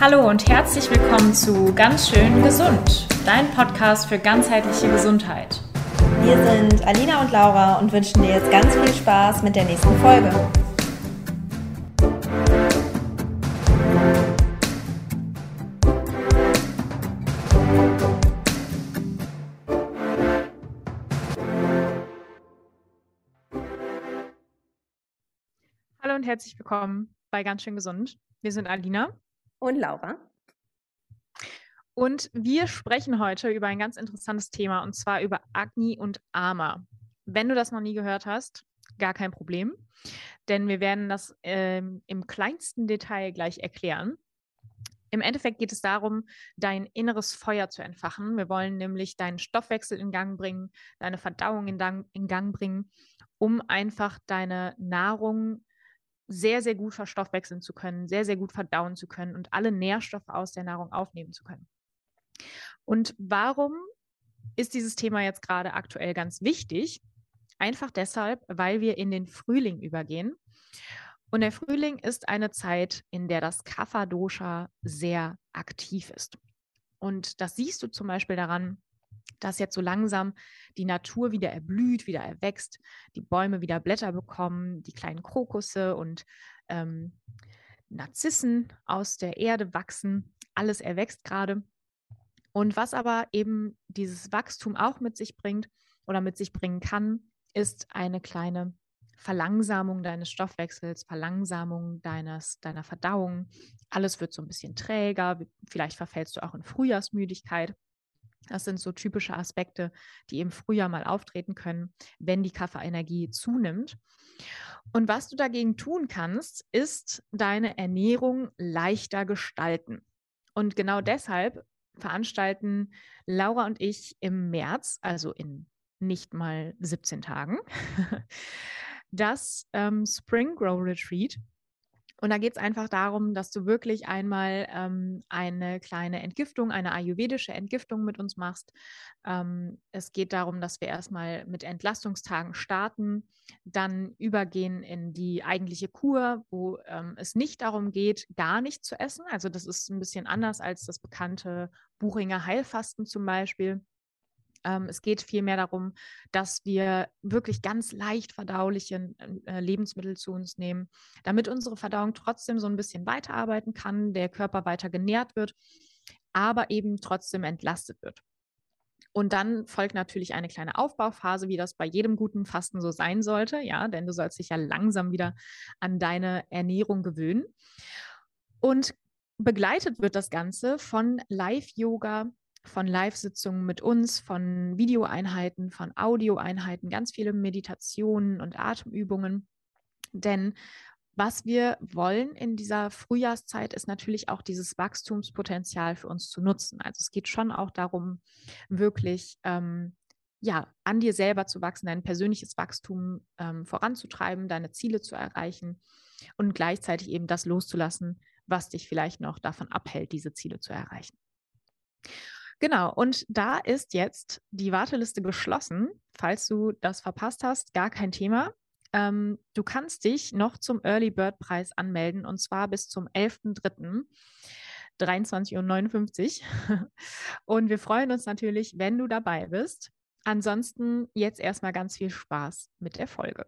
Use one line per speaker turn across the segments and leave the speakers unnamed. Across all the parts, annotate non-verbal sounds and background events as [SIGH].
Hallo und herzlich willkommen zu Ganz schön gesund, dein Podcast für ganzheitliche Gesundheit.
Wir sind Alina und Laura und wünschen dir jetzt ganz viel Spaß mit der nächsten Folge.
Hallo und herzlich willkommen bei Ganz schön gesund. Wir sind Alina
und Laura.
Und wir sprechen heute über ein ganz interessantes Thema und zwar über Agni und Ama. Wenn du das noch nie gehört hast, gar kein Problem, denn wir werden das ähm, im kleinsten Detail gleich erklären. Im Endeffekt geht es darum, dein inneres Feuer zu entfachen. Wir wollen nämlich deinen Stoffwechsel in Gang bringen, deine Verdauung in, in Gang bringen, um einfach deine Nahrung sehr, sehr gut verstoffwechseln zu können, sehr, sehr gut verdauen zu können und alle Nährstoffe aus der Nahrung aufnehmen zu können. Und warum ist dieses Thema jetzt gerade aktuell ganz wichtig? Einfach deshalb, weil wir in den Frühling übergehen. Und der Frühling ist eine Zeit, in der das Kapha-Dosha sehr aktiv ist. Und das siehst du zum Beispiel daran, dass jetzt so langsam die Natur wieder erblüht, wieder erwächst, die Bäume wieder Blätter bekommen, die kleinen Krokusse und ähm, Narzissen aus der Erde wachsen. Alles erwächst gerade. Und was aber eben dieses Wachstum auch mit sich bringt oder mit sich bringen kann, ist eine kleine Verlangsamung deines Stoffwechsels, Verlangsamung deines, deiner Verdauung. Alles wird so ein bisschen träger. Vielleicht verfällst du auch in Frühjahrsmüdigkeit. Das sind so typische Aspekte, die im Frühjahr mal auftreten können, wenn die Kaffeeenergie zunimmt. Und was du dagegen tun kannst, ist deine Ernährung leichter gestalten. Und genau deshalb veranstalten Laura und ich im März, also in nicht mal 17 Tagen, [LAUGHS] das ähm, Spring Grow Retreat. Und da geht es einfach darum, dass du wirklich einmal ähm, eine kleine Entgiftung, eine ayurvedische Entgiftung mit uns machst. Ähm, es geht darum, dass wir erstmal mit Entlastungstagen starten, dann übergehen in die eigentliche Kur, wo ähm, es nicht darum geht, gar nicht zu essen. Also das ist ein bisschen anders als das bekannte Buchinger Heilfasten zum Beispiel. Ähm, es geht vielmehr darum, dass wir wirklich ganz leicht verdauliche äh, Lebensmittel zu uns nehmen, damit unsere Verdauung trotzdem so ein bisschen weiterarbeiten kann, der Körper weiter genährt wird, aber eben trotzdem entlastet wird. Und dann folgt natürlich eine kleine Aufbauphase, wie das bei jedem guten Fasten so sein sollte, ja, denn du sollst dich ja langsam wieder an deine Ernährung gewöhnen. Und begleitet wird das Ganze von Live-Yoga, von Live-Sitzungen mit uns, von Videoeinheiten, von Audioeinheiten, ganz viele Meditationen und Atemübungen. Denn was wir wollen in dieser Frühjahrszeit ist natürlich auch dieses Wachstumspotenzial für uns zu nutzen. Also es geht schon auch darum, wirklich ähm, ja, an dir selber zu wachsen, dein persönliches Wachstum ähm, voranzutreiben, deine Ziele zu erreichen und gleichzeitig eben das loszulassen, was dich vielleicht noch davon abhält, diese Ziele zu erreichen. Genau, und da ist jetzt die Warteliste geschlossen. Falls du das verpasst hast, gar kein Thema. Ähm, du kannst dich noch zum Early Bird Preis anmelden und zwar bis zum 11.03. 23.59 Uhr. [LAUGHS] Und wir freuen uns natürlich, wenn du dabei bist. Ansonsten jetzt erstmal ganz viel Spaß mit der Folge.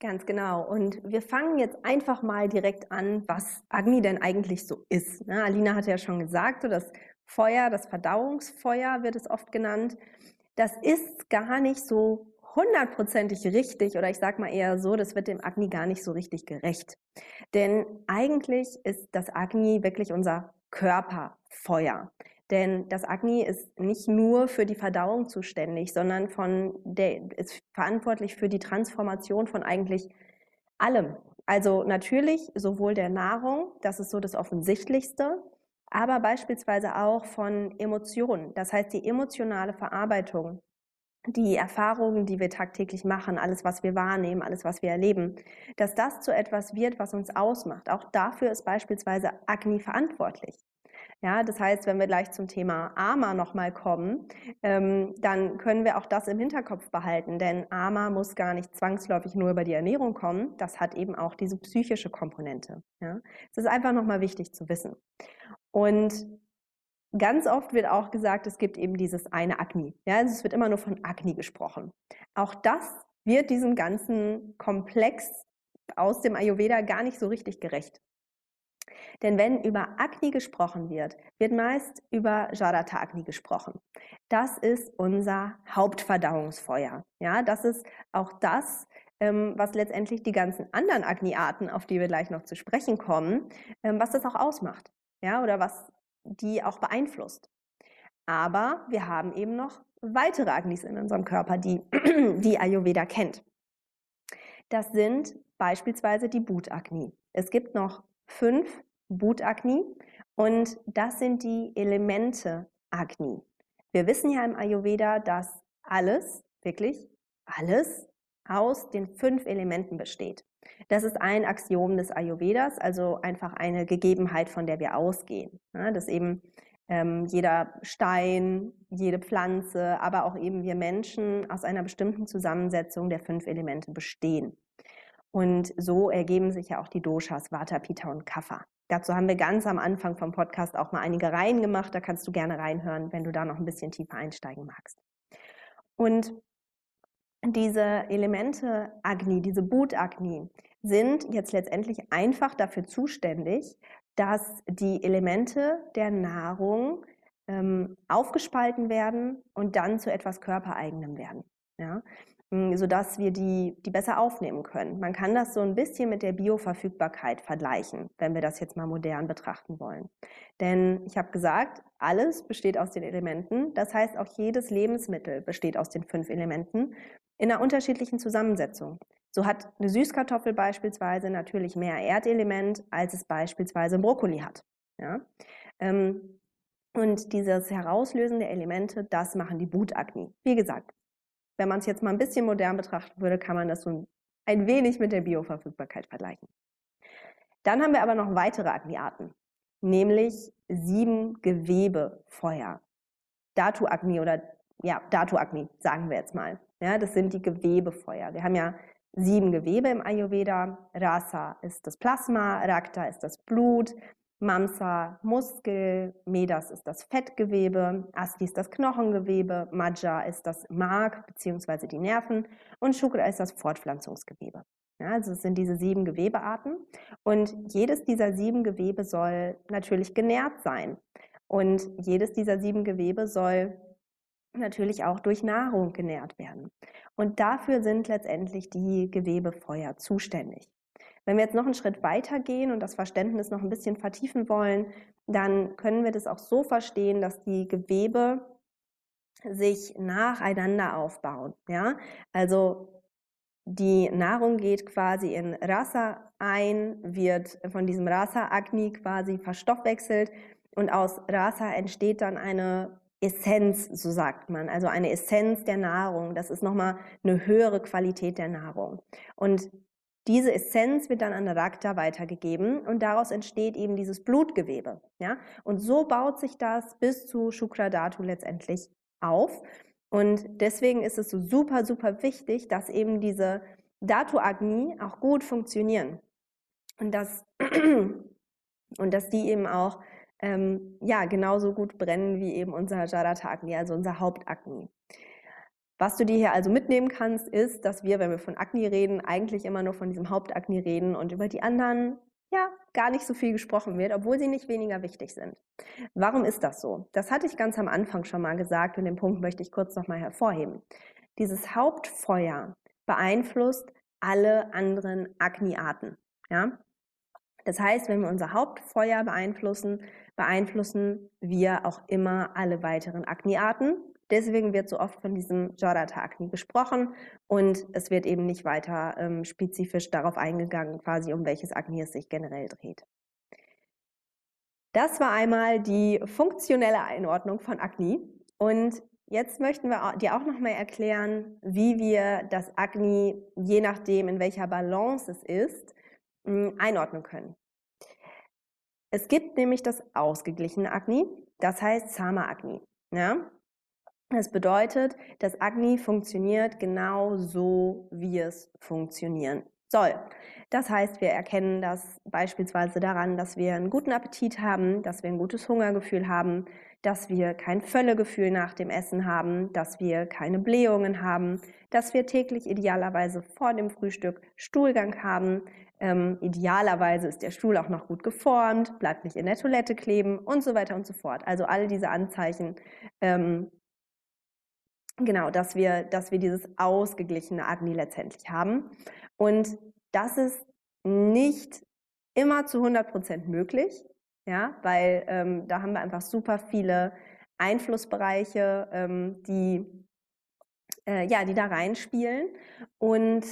Ganz genau. Und wir fangen jetzt einfach mal direkt an, was Agni denn eigentlich so ist. Ne? Alina hat ja schon gesagt, so das Feuer, das Verdauungsfeuer wird es oft genannt, das ist gar nicht so hundertprozentig richtig oder ich sage mal eher so, das wird dem Agni gar nicht so richtig gerecht. Denn eigentlich ist das Agni wirklich unser Körperfeuer. Denn das Agni ist nicht nur für die Verdauung zuständig, sondern von der, ist verantwortlich für die Transformation von eigentlich allem. Also natürlich sowohl der Nahrung, das ist so das Offensichtlichste, aber beispielsweise auch von Emotionen. Das heißt, die emotionale Verarbeitung, die Erfahrungen, die wir tagtäglich machen, alles, was wir wahrnehmen, alles, was wir erleben, dass das zu etwas wird, was uns ausmacht. Auch dafür ist beispielsweise Agni verantwortlich. Ja, das heißt, wenn wir gleich zum Thema Ama nochmal kommen, ähm, dann können wir auch das im Hinterkopf behalten, denn Ama muss gar nicht zwangsläufig nur über die Ernährung kommen. Das hat eben auch diese psychische Komponente. Ja, es ist einfach nochmal wichtig zu wissen. Und ganz oft wird auch gesagt, es gibt eben dieses eine Agni. Ja, also es wird immer nur von Agni gesprochen. Auch das wird diesem ganzen Komplex aus dem Ayurveda gar nicht so richtig gerecht. Denn wenn über Agni gesprochen wird, wird meist über Jarata Agni gesprochen. Das ist unser Hauptverdauungsfeuer. Ja, das ist auch das, ähm, was letztendlich die ganzen anderen Agni-Arten, auf die wir gleich noch zu sprechen kommen, ähm, was das auch ausmacht. Ja, oder was die auch beeinflusst. Aber wir haben eben noch weitere Agnis in unserem Körper, die, [CLEARS THROAT] die Ayurveda kennt. Das sind beispielsweise die Bhut-Agni. Es gibt noch fünf Bhut-Agni und das sind die Elemente Agni. Wir wissen ja im Ayurveda, dass alles, wirklich alles, aus den fünf Elementen besteht. Das ist ein Axiom des Ayurvedas, also einfach eine Gegebenheit, von der wir ausgehen. Ja, dass eben ähm, jeder Stein, jede Pflanze, aber auch eben wir Menschen aus einer bestimmten Zusammensetzung der fünf Elemente bestehen. Und so ergeben sich ja auch die Doshas Vata, Pitta und Kapha. Dazu haben wir ganz am Anfang vom Podcast auch mal einige Reihen gemacht. Da kannst du gerne reinhören, wenn du da noch ein bisschen tiefer einsteigen magst. Und diese Elemente Agni, diese Boot-Agni, sind jetzt letztendlich einfach dafür zuständig, dass die Elemente der Nahrung ähm, aufgespalten werden und dann zu etwas Körpereigenem werden. Ja? Hm, sodass wir die, die besser aufnehmen können. Man kann das so ein bisschen mit der Bioverfügbarkeit vergleichen, wenn wir das jetzt mal modern betrachten wollen. Denn ich habe gesagt, alles besteht aus den Elementen. Das heißt, auch jedes Lebensmittel besteht aus den fünf Elementen in einer unterschiedlichen Zusammensetzung. So hat eine Süßkartoffel beispielsweise natürlich mehr Erdelement, als es beispielsweise Brokkoli hat. Ja? Ähm, und dieses Herauslösen der Elemente, das machen die Butagni. Wie gesagt, wenn man es jetzt mal ein bisschen modern betrachten würde, kann man das so ein wenig mit der Bioverfügbarkeit vergleichen. Dann haben wir aber noch weitere Agni-Arten, nämlich sieben Gewebefeuer. Datu-Agni oder ja, Datu-Agni, sagen wir jetzt mal. Ja, das sind die Gewebefeuer. Wir haben ja sieben Gewebe im Ayurveda. Rasa ist das Plasma, Rakta ist das Blut, Mamsa Muskel, Medas ist das Fettgewebe, Asti ist das Knochengewebe, Majja ist das Mark bzw. die Nerven und Shukra ist das Fortpflanzungsgewebe. Ja, also es sind diese sieben Gewebearten und jedes dieser sieben Gewebe soll natürlich genährt sein und jedes dieser sieben Gewebe soll natürlich auch durch Nahrung genährt werden. Und dafür sind letztendlich die Gewebefeuer zuständig. Wenn wir jetzt noch einen Schritt weiter gehen und das Verständnis noch ein bisschen vertiefen wollen, dann können wir das auch so verstehen, dass die Gewebe sich nacheinander aufbauen. Ja? Also die Nahrung geht quasi in Rasa ein, wird von diesem Rasa-Agni quasi verstoffwechselt und aus Rasa entsteht dann eine Essenz, so sagt man, also eine Essenz der Nahrung. Das ist nochmal eine höhere Qualität der Nahrung. Und diese Essenz wird dann an Rakta weitergegeben und daraus entsteht eben dieses Blutgewebe. Ja? Und so baut sich das bis zu Shukradatu letztendlich auf. Und deswegen ist es so super, super wichtig, dass eben diese Datu Agni auch gut funktionieren. Und dass, [CLEARS THROAT] und dass die eben auch ähm, ja, genauso gut brennen wie eben unser Jarata also unser Hauptagni. Was du dir hier also mitnehmen kannst, ist, dass wir, wenn wir von Akne reden, eigentlich immer nur von diesem Hauptakne reden und über die anderen ja gar nicht so viel gesprochen wird, obwohl sie nicht weniger wichtig sind. Warum ist das so? Das hatte ich ganz am Anfang schon mal gesagt und den Punkt möchte ich kurz nochmal hervorheben. Dieses Hauptfeuer beeinflusst alle anderen Agni-Arten. Ja? Das heißt, wenn wir unser Hauptfeuer beeinflussen, beeinflussen wir auch immer alle weiteren Agni-Arten Deswegen wird so oft von diesem Jarata-Agni gesprochen und es wird eben nicht weiter ähm, spezifisch darauf eingegangen, quasi um welches Agni es sich generell dreht. Das war einmal die funktionelle Einordnung von Agni und jetzt möchten wir dir auch nochmal erklären, wie wir das Agni, je nachdem in welcher Balance es ist, hm, einordnen können. Es gibt nämlich das ausgeglichene Agni, das heißt Sama Agni. Ja? Das bedeutet, das Agni funktioniert genau so, wie es funktionieren soll. Das heißt, wir erkennen das beispielsweise daran, dass wir einen guten Appetit haben, dass wir ein gutes Hungergefühl haben, dass wir kein Völlegefühl nach dem Essen haben, dass wir keine Blähungen haben, dass wir täglich idealerweise vor dem Frühstück Stuhlgang haben. Ähm, idealerweise ist der Stuhl auch noch gut geformt, bleibt nicht in der Toilette kleben und so weiter und so fort. Also all diese Anzeichen ähm, genau, dass wir, dass wir dieses ausgeglichene Agni letztendlich haben. Und das ist nicht immer zu 100 Prozent möglich, ja, weil ähm, da haben wir einfach super viele Einflussbereiche, ähm, die, äh, ja, die da reinspielen. Und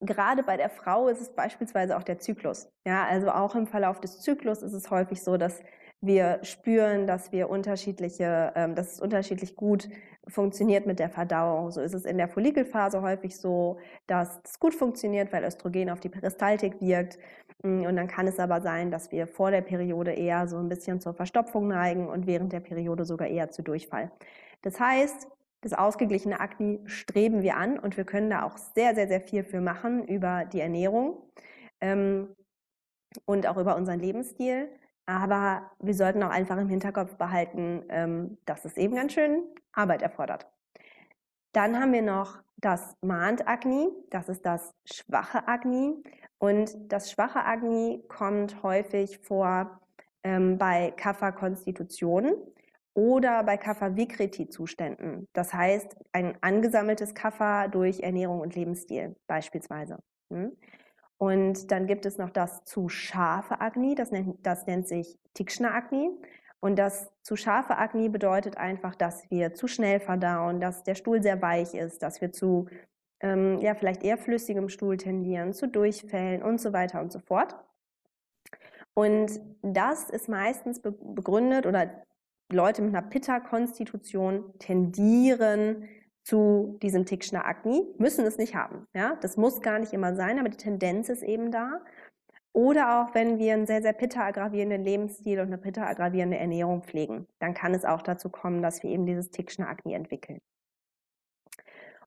gerade bei der Frau ist es beispielsweise auch der Zyklus. Ja, also auch im Verlauf des Zyklus ist es häufig so, dass wir spüren, dass wir unterschiedliche, ähm, dass es unterschiedlich gut funktioniert mit der Verdauung. So ist es in der Follikelphase häufig so, dass es gut funktioniert, weil Östrogen auf die Peristaltik wirkt. Mm, und dann kann es aber sein, dass wir vor der Periode eher so ein bisschen zur Verstopfung neigen und während der Periode sogar eher zu Durchfall. Das heißt, das ausgeglichene Akne streben wir an und wir können da auch sehr, sehr, sehr viel für machen über die Ernährung ähm, und auch über unseren Lebensstil. Aber wir sollten auch einfach im Hinterkopf behalten, ähm, dass es eben ganz schön Arbeit erfordert. Dann haben wir noch das Mahnt Agni, das ist das schwache Agni. Und das schwache Agni kommt häufig vor ähm, bei Kapha-Konstitutionen oder bei Kapha-Vikriti-Zuständen. Das heißt, ein angesammeltes Kapha durch Ernährung und Lebensstil beispielsweise. Hm? Und dann gibt es noch das zu scharfe Agni, das nennt, das nennt sich Tikshna Agni. Und das zu scharfe Agni bedeutet einfach, dass wir zu schnell verdauen, dass der Stuhl sehr weich ist, dass wir zu ähm, ja, vielleicht eher flüssigem Stuhl tendieren, zu Durchfällen und so weiter und so fort. Und das ist meistens begründet oder Leute mit einer Pitta-Konstitution tendieren zu diesem Tikshna Agni, müssen es nicht haben. Ja? Das muss gar nicht immer sein, aber die Tendenz ist eben da. Oder auch wenn wir einen sehr, sehr pitta-aggravierenden Lebensstil und eine pitta-aggravierende Ernährung pflegen, dann kann es auch dazu kommen, dass wir eben dieses Tikshna Agni entwickeln.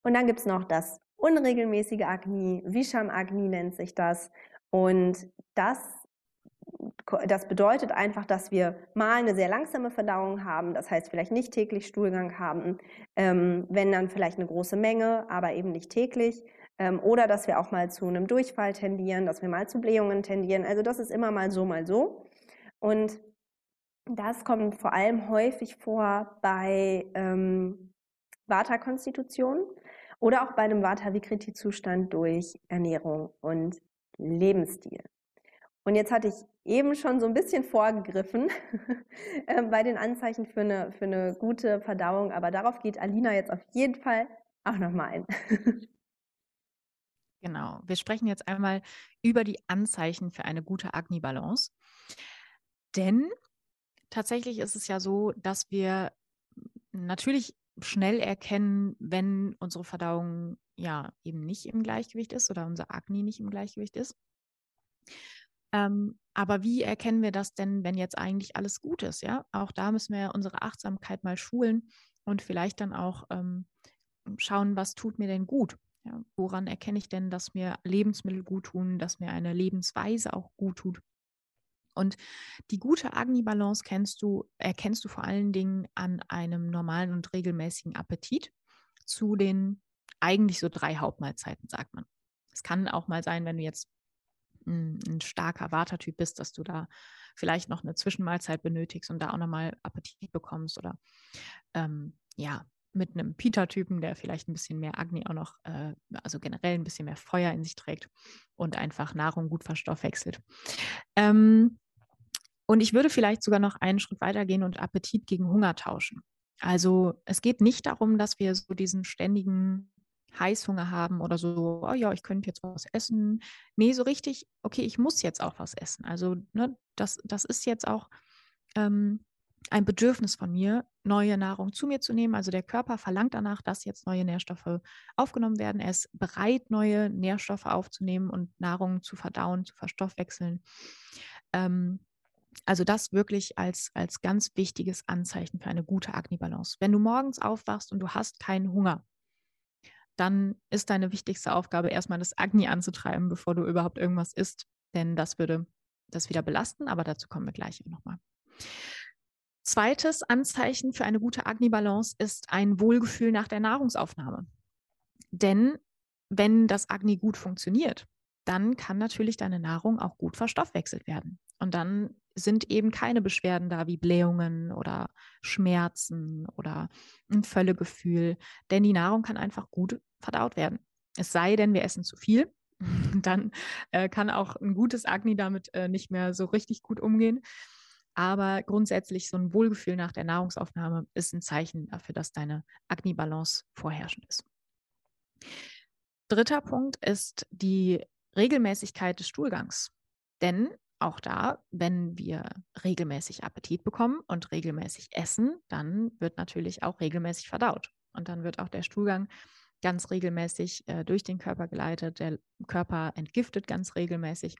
Und dann gibt es noch das unregelmäßige Agni, Visham Agni nennt sich das. Und das das bedeutet einfach, dass wir mal eine sehr langsame Verdauung haben, das heißt vielleicht nicht täglich Stuhlgang haben, ähm, wenn dann vielleicht eine große Menge, aber eben nicht täglich. Ähm, oder dass wir auch mal zu einem Durchfall tendieren, dass wir mal zu Blähungen tendieren. Also das ist immer mal so, mal so. Und das kommt vor allem häufig vor bei ähm, Vata-Konstitutionen oder auch bei einem Vata-Vikriti-Zustand durch Ernährung und Lebensstil. Und jetzt hatte ich eben schon so ein bisschen vorgegriffen [LAUGHS] äh, bei den Anzeichen für eine, für eine gute Verdauung, aber darauf geht Alina jetzt auf jeden Fall auch nochmal ein. [LAUGHS]
Genau, wir sprechen jetzt einmal über die Anzeichen für eine gute Agni-Balance. Denn tatsächlich ist es ja so, dass wir natürlich schnell erkennen, wenn unsere Verdauung ja eben nicht im Gleichgewicht ist oder unser Agni nicht im Gleichgewicht ist. Ähm, aber wie erkennen wir das denn, wenn jetzt eigentlich alles gut ist? Ja, auch da müssen wir unsere Achtsamkeit mal schulen und vielleicht dann auch ähm, schauen, was tut mir denn gut? Ja, woran erkenne ich denn, dass mir Lebensmittel gut tun, dass mir eine Lebensweise auch gut tut? Und die gute Agni-Balance kennst du, erkennst du vor allen Dingen an einem normalen und regelmäßigen Appetit zu den eigentlich so drei Hauptmahlzeiten, sagt man. Es kann auch mal sein, wenn du jetzt ein, ein starker Watertyp bist, dass du da vielleicht noch eine Zwischenmahlzeit benötigst und da auch nochmal Appetit bekommst oder ähm, ja, mit einem Pita-Typen, der vielleicht ein bisschen mehr Agni auch noch, äh, also generell ein bisschen mehr Feuer in sich trägt und einfach Nahrung gut verstoffwechselt. Ähm, und ich würde vielleicht sogar noch einen Schritt weitergehen und Appetit gegen Hunger tauschen. Also es geht nicht darum, dass wir so diesen ständigen Heißhunger haben oder so, oh ja, ich könnte jetzt was essen. Nee, so richtig, okay, ich muss jetzt auch was essen. Also, ne, das, das ist jetzt auch ähm, ein Bedürfnis von mir, neue Nahrung zu mir zu nehmen. Also der Körper verlangt danach, dass jetzt neue Nährstoffe aufgenommen werden. Er ist bereit, neue Nährstoffe aufzunehmen und Nahrung zu verdauen, zu verstoffwechseln. Ähm, also das wirklich als, als ganz wichtiges Anzeichen für eine gute Agni-Balance. Wenn du morgens aufwachst und du hast keinen Hunger, dann ist deine wichtigste Aufgabe erstmal das Agni anzutreiben, bevor du überhaupt irgendwas isst. Denn das würde das wieder belasten, aber dazu kommen wir gleich nochmal. Zweites Anzeichen für eine gute Agni-Balance ist ein Wohlgefühl nach der Nahrungsaufnahme. Denn wenn das Agni gut funktioniert, dann kann natürlich deine Nahrung auch gut verstoffwechselt werden. Und dann sind eben keine Beschwerden da wie Blähungen oder Schmerzen oder ein Völlegefühl, denn die Nahrung kann einfach gut verdaut werden. Es sei denn, wir essen zu viel, [LAUGHS] dann äh, kann auch ein gutes Agni damit äh, nicht mehr so richtig gut umgehen. Aber grundsätzlich so ein Wohlgefühl nach der Nahrungsaufnahme ist ein Zeichen dafür, dass deine Agni-Balance vorherrschend ist. Dritter Punkt ist die Regelmäßigkeit des Stuhlgangs. Denn auch da, wenn wir regelmäßig Appetit bekommen und regelmäßig essen, dann wird natürlich auch regelmäßig verdaut. Und dann wird auch der Stuhlgang ganz regelmäßig äh, durch den Körper geleitet. Der Körper entgiftet ganz regelmäßig.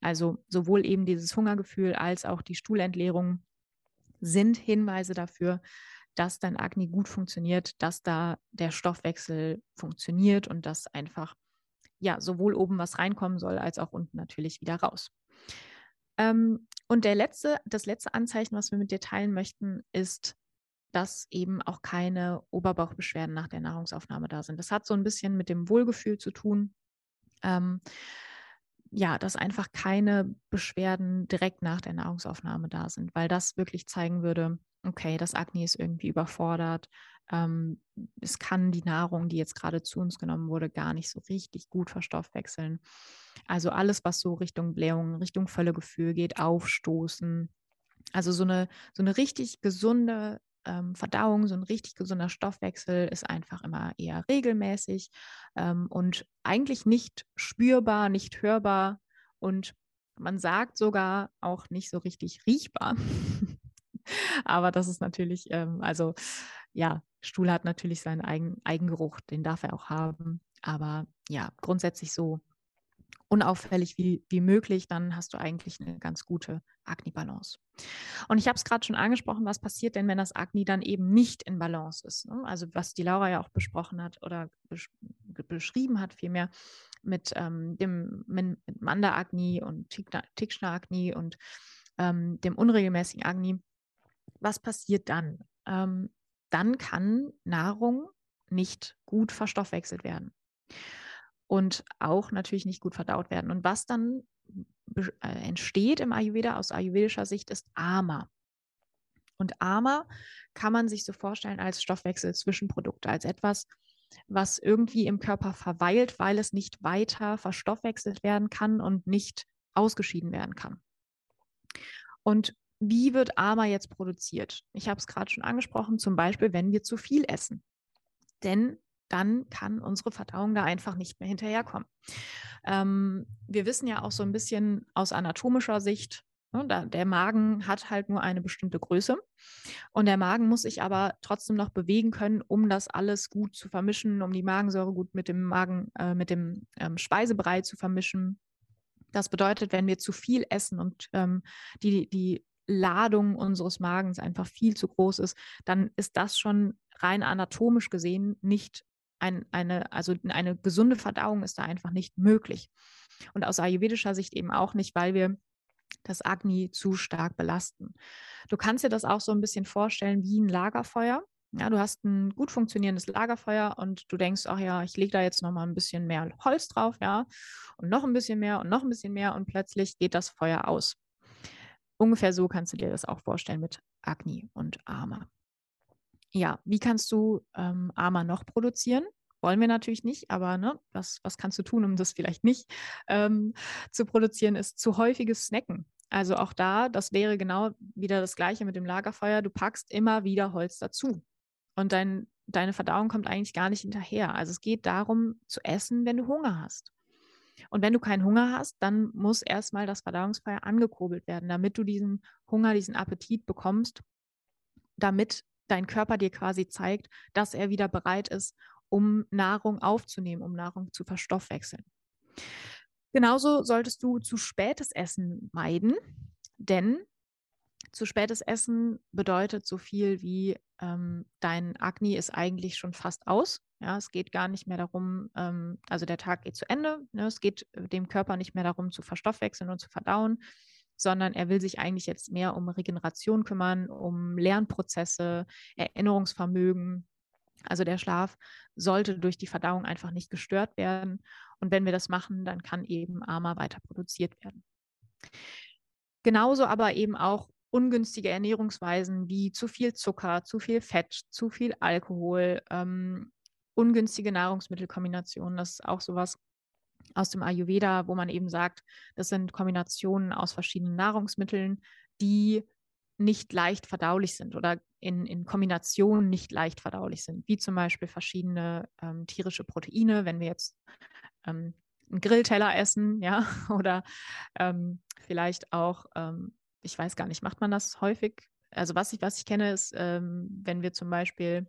Also sowohl eben dieses Hungergefühl als auch die Stuhlentleerung sind Hinweise dafür, dass dein Agni gut funktioniert, dass da der Stoffwechsel funktioniert und dass einfach ja sowohl oben was reinkommen soll, als auch unten natürlich wieder raus. Ähm, und der letzte, das letzte Anzeichen, was wir mit dir teilen möchten, ist, dass eben auch keine Oberbauchbeschwerden nach der Nahrungsaufnahme da sind. Das hat so ein bisschen mit dem Wohlgefühl zu tun. Ähm, ja, dass einfach keine Beschwerden direkt nach der Nahrungsaufnahme da sind, weil das wirklich zeigen würde, okay, das Akne ist irgendwie überfordert. Ähm, es kann die Nahrung, die jetzt gerade zu uns genommen wurde, gar nicht so richtig gut verstoffwechseln. Also alles, was so Richtung Blähung, Richtung Völlegefühl geht, aufstoßen. Also so eine, so eine richtig gesunde ähm, Verdauung, so ein richtig gesunder Stoffwechsel ist einfach immer eher regelmäßig ähm, und eigentlich nicht spürbar, nicht hörbar und man sagt sogar auch nicht so richtig riechbar. [LAUGHS] Aber das ist natürlich, ähm, also ja, Stuhl hat natürlich seinen eigenen Eigengeruch, den darf er auch haben. Aber ja, grundsätzlich so unauffällig wie, wie möglich, dann hast du eigentlich eine ganz gute Agni-Balance. Und ich habe es gerade schon angesprochen, was passiert denn, wenn das Agni dann eben nicht in Balance ist? Ne? Also was die Laura ja auch besprochen hat oder besch beschrieben hat vielmehr mit ähm, dem mit Manda-Agni und Tikshna-Agni und ähm, dem unregelmäßigen Agni. Was passiert dann? Ähm, dann kann Nahrung nicht gut verstoffwechselt werden und auch natürlich nicht gut verdaut werden. Und was dann äh, entsteht im Ayurveda aus ayurvedischer Sicht ist Ama. Und Ama kann man sich so vorstellen als Stoffwechsel-Zwischenprodukt, als etwas, was irgendwie im Körper verweilt, weil es nicht weiter verstoffwechselt werden kann und nicht ausgeschieden werden kann. Und wie wird Ama jetzt produziert? Ich habe es gerade schon angesprochen, zum Beispiel, wenn wir zu viel essen. Denn dann kann unsere Verdauung da einfach nicht mehr hinterherkommen. Ähm, wir wissen ja auch so ein bisschen aus anatomischer Sicht, ne, der Magen hat halt nur eine bestimmte Größe und der Magen muss sich aber trotzdem noch bewegen können, um das alles gut zu vermischen, um die Magensäure gut mit dem Magen, äh, mit dem ähm, Speisebrei zu vermischen. Das bedeutet, wenn wir zu viel essen und ähm, die, die Ladung unseres Magens einfach viel zu groß ist, dann ist das schon rein anatomisch gesehen nicht ein, eine, also eine gesunde Verdauung ist da einfach nicht möglich. Und aus ayurvedischer Sicht eben auch nicht, weil wir das Agni zu stark belasten. Du kannst dir das auch so ein bisschen vorstellen wie ein Lagerfeuer. Ja, du hast ein gut funktionierendes Lagerfeuer und du denkst, ach ja, ich lege da jetzt noch mal ein bisschen mehr Holz drauf, ja, und noch ein bisschen mehr und noch ein bisschen mehr und plötzlich geht das Feuer aus. Ungefähr so kannst du dir das auch vorstellen mit Agni und Ama. Ja, wie kannst du ähm, Ama noch produzieren? Wollen wir natürlich nicht, aber ne, was, was kannst du tun, um das vielleicht nicht ähm, zu produzieren, ist zu häufiges Snacken. Also auch da, das wäre genau wieder das gleiche mit dem Lagerfeuer. Du packst immer wieder Holz dazu. Und dein, deine Verdauung kommt eigentlich gar nicht hinterher. Also es geht darum zu essen, wenn du Hunger hast. Und wenn du keinen Hunger hast, dann muss erstmal das Verdauungsfeuer angekurbelt werden, damit du diesen Hunger, diesen Appetit bekommst, damit dein Körper dir quasi zeigt, dass er wieder bereit ist, um Nahrung aufzunehmen, um Nahrung zu verstoffwechseln. Genauso solltest du zu spätes Essen meiden. Denn zu spätes Essen bedeutet so viel wie ähm, dein Agni ist eigentlich schon fast aus. Ja, es geht gar nicht mehr darum, ähm, also der Tag geht zu Ende. Ne? Es geht dem Körper nicht mehr darum, zu verstoffwechseln und zu verdauen, sondern er will sich eigentlich jetzt mehr um Regeneration kümmern, um Lernprozesse, Erinnerungsvermögen. Also der Schlaf sollte durch die Verdauung einfach nicht gestört werden. Und wenn wir das machen, dann kann eben AMA weiter produziert werden. Genauso aber eben auch ungünstige Ernährungsweisen wie zu viel Zucker, zu viel Fett, zu viel Alkohol, ähm, ungünstige Nahrungsmittelkombinationen. Das ist auch sowas aus dem Ayurveda, wo man eben sagt, das sind Kombinationen aus verschiedenen Nahrungsmitteln, die nicht leicht verdaulich sind oder in, in Kombination nicht leicht verdaulich sind, wie zum Beispiel verschiedene ähm, tierische Proteine, wenn wir jetzt ähm, einen Grillteller essen, [LAUGHS] ja, oder ähm, vielleicht auch ähm, ich weiß gar nicht, macht man das häufig? Also was ich, was ich kenne, ist, ähm, wenn wir zum Beispiel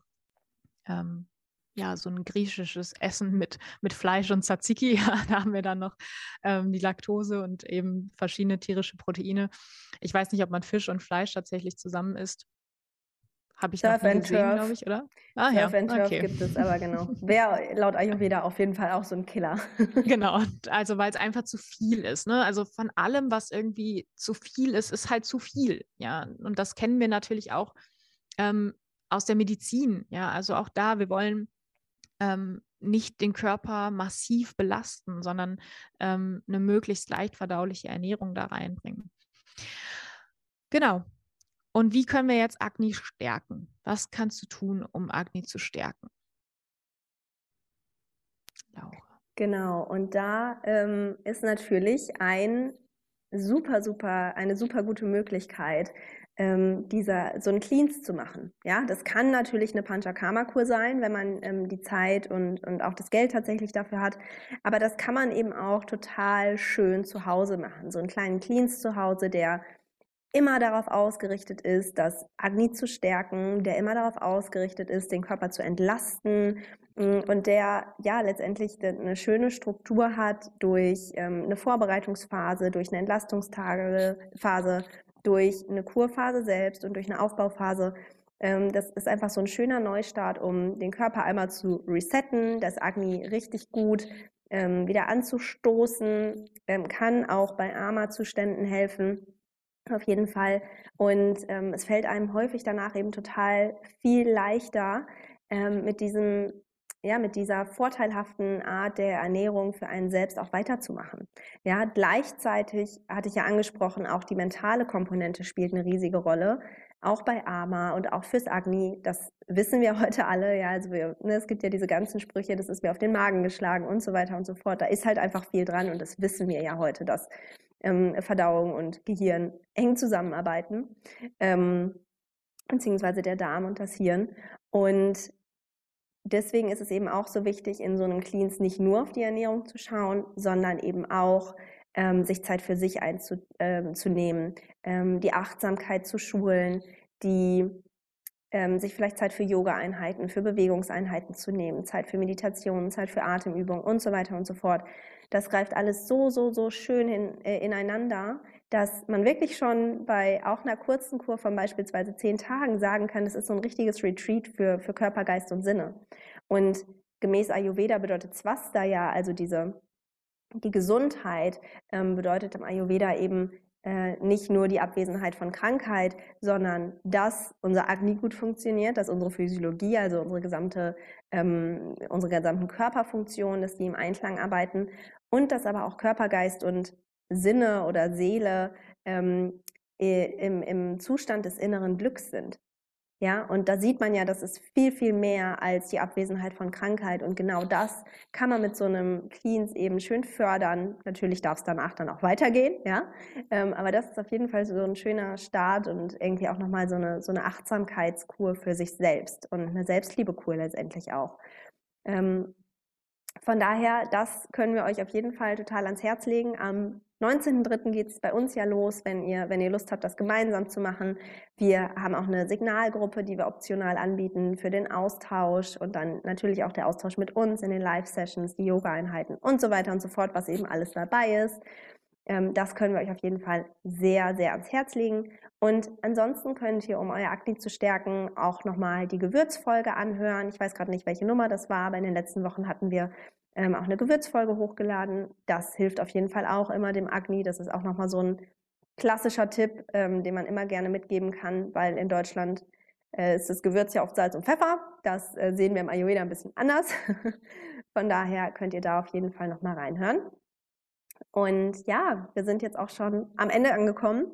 ähm, ja, so ein griechisches Essen mit, mit Fleisch und Tzatziki, [LAUGHS] ja, da haben wir dann noch ähm, die Laktose und eben verschiedene tierische Proteine. Ich weiß nicht, ob man Fisch und Fleisch tatsächlich zusammen isst. Habe ich Surf noch nie gesehen, glaube ich, oder?
Ah, Surf ja. and Turf okay. gibt es, aber genau. [LAUGHS] Wäre laut Ayurveda auf jeden Fall auch so ein Killer. [LAUGHS]
genau, also weil es einfach zu viel ist. Ne? Also von allem, was irgendwie zu viel ist, ist halt zu viel. Ja, und das kennen wir natürlich auch ähm, aus der Medizin. Ja, also auch da, wir wollen ähm, nicht den Körper massiv belasten, sondern ähm, eine möglichst leicht verdauliche Ernährung da reinbringen. Genau, und wie können wir jetzt Agni stärken? Was kannst du tun, um Agni zu stärken?
Laura. Genau, und da ähm, ist natürlich ein super, super, eine super gute Möglichkeit, ähm, dieser, so ein Cleans zu machen. Ja, das kann natürlich eine Panchakarma-Kur sein, wenn man ähm, die Zeit und, und auch das Geld tatsächlich dafür hat. Aber das kann man eben auch total schön zu Hause machen. So einen kleinen Cleans zu Hause, der immer darauf ausgerichtet ist, das Agni zu stärken, der immer darauf ausgerichtet ist, den Körper zu entlasten mm, und der ja letztendlich eine schöne Struktur hat durch ähm, eine Vorbereitungsphase, durch eine Entlastungsphase, durch eine Kurphase selbst und durch eine Aufbauphase. Ähm, das ist einfach so ein schöner Neustart, um den Körper einmal zu resetten, das Agni richtig gut ähm, wieder anzustoßen, kann auch bei Ama-Zuständen helfen auf jeden Fall. Und ähm, es fällt einem häufig danach eben total viel leichter, ähm, mit diesem ja, mit dieser vorteilhaften Art der Ernährung für einen selbst auch weiterzumachen. Ja, gleichzeitig hatte ich ja angesprochen, auch die mentale Komponente spielt eine riesige Rolle, auch bei Ama und auch fürs Agni. Das wissen wir [LAUGHS] heute alle. Ja, also wir, ne, es gibt ja diese ganzen Sprüche, das ist mir auf den Magen geschlagen und so weiter und so fort. Da ist halt einfach viel dran und das wissen wir ja heute, dass ähm, Verdauung und Gehirn eng zusammenarbeiten, ähm, beziehungsweise der Darm und das Hirn. Und deswegen ist es eben auch so wichtig, in so einem Cleans nicht nur auf die Ernährung zu schauen, sondern eben auch ähm, sich Zeit für sich einzunehmen, ähm, ähm, die Achtsamkeit zu schulen, die ähm, sich vielleicht Zeit für Yoga-Einheiten, für Bewegungseinheiten zu nehmen, Zeit für Meditation, Zeit für Atemübungen und so weiter und so fort. Das greift alles so, so, so schön in, äh, ineinander, dass man wirklich schon bei auch einer kurzen Kur von beispielsweise zehn Tagen sagen kann, das ist so ein richtiges Retreat für, für Körper, Geist und Sinne. Und gemäß Ayurveda bedeutet Swasta ja, also diese, die Gesundheit ähm, bedeutet im Ayurveda eben äh, nicht nur die Abwesenheit von Krankheit, sondern dass unser Agni gut funktioniert, dass unsere Physiologie, also unsere gesamte, ähm, unsere gesamten Körperfunktionen, dass die im Einklang arbeiten und dass aber auch Körper, Geist und Sinne oder Seele ähm, im, im Zustand des inneren Glücks sind. Ja, und da sieht man ja, das ist viel, viel mehr als die Abwesenheit von Krankheit. Und genau das kann man mit so einem Cleans eben schön fördern. Natürlich darf es danach dann auch weitergehen, ja. Ähm, aber das ist auf jeden Fall so ein schöner Start und irgendwie auch nochmal so eine, so eine Achtsamkeitskur für sich selbst und eine Selbstliebekur letztendlich auch. Ähm, von daher, das können wir euch auf jeden Fall total ans Herz legen. Am 19.03. geht es bei uns ja los, wenn ihr, wenn ihr Lust habt, das gemeinsam zu machen. Wir haben auch eine Signalgruppe, die wir optional anbieten für den Austausch und dann natürlich auch der Austausch mit uns in den Live-Sessions, die Yoga-Einheiten und so weiter und so fort, was eben alles dabei ist. Ähm, das können wir euch auf jeden Fall sehr, sehr ans Herz legen. Und ansonsten könnt ihr, um euer Akne zu stärken, auch nochmal die Gewürzfolge anhören. Ich weiß gerade nicht, welche Nummer das war, aber in den letzten Wochen hatten wir ähm, auch eine Gewürzfolge hochgeladen. Das hilft auf jeden Fall auch immer dem Agni. Das ist auch nochmal so ein klassischer Tipp, ähm, den man immer gerne mitgeben kann, weil in Deutschland äh, ist das Gewürz ja oft Salz und Pfeffer. Das äh, sehen wir im Ayurveda ein bisschen anders. [LAUGHS] Von daher könnt ihr da auf jeden Fall nochmal reinhören. Und ja, wir sind jetzt auch schon am Ende angekommen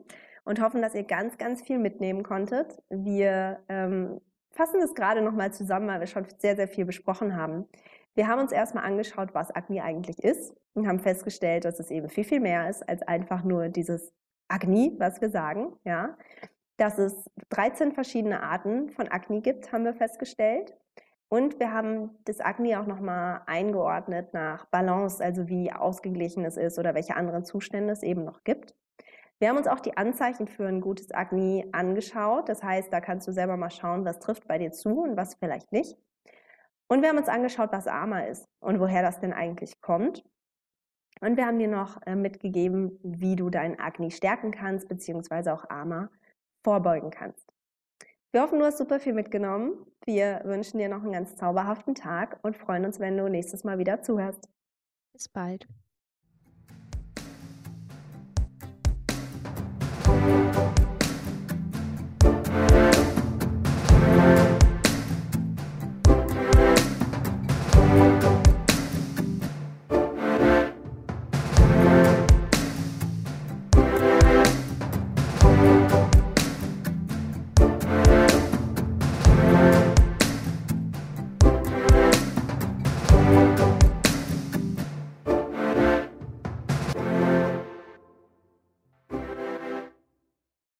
und hoffen, dass ihr ganz, ganz viel mitnehmen konntet. Wir ähm, fassen es gerade nochmal zusammen, weil wir schon sehr, sehr viel besprochen haben. Wir haben uns erstmal angeschaut, was Agni eigentlich ist und haben festgestellt, dass es eben viel, viel mehr ist als einfach nur dieses Agni, was wir sagen. Ja. Dass es 13 verschiedene Arten von Agni gibt, haben wir festgestellt. Und wir haben das Agni auch nochmal eingeordnet nach Balance, also wie ausgeglichen es ist oder welche anderen Zustände es eben noch gibt. Wir haben uns auch die Anzeichen für ein gutes Agni angeschaut. Das heißt, da kannst du selber mal schauen, was trifft bei dir zu und was vielleicht nicht. Und wir haben uns angeschaut, was Ama ist und woher das denn eigentlich kommt. Und wir haben dir noch äh, mitgegeben, wie du dein Agni stärken kannst, beziehungsweise auch Ama vorbeugen kannst. Wir hoffen, du hast super viel mitgenommen. Wir wünschen dir noch einen ganz zauberhaften Tag und freuen uns, wenn du nächstes Mal wieder zuhörst.
Bis bald.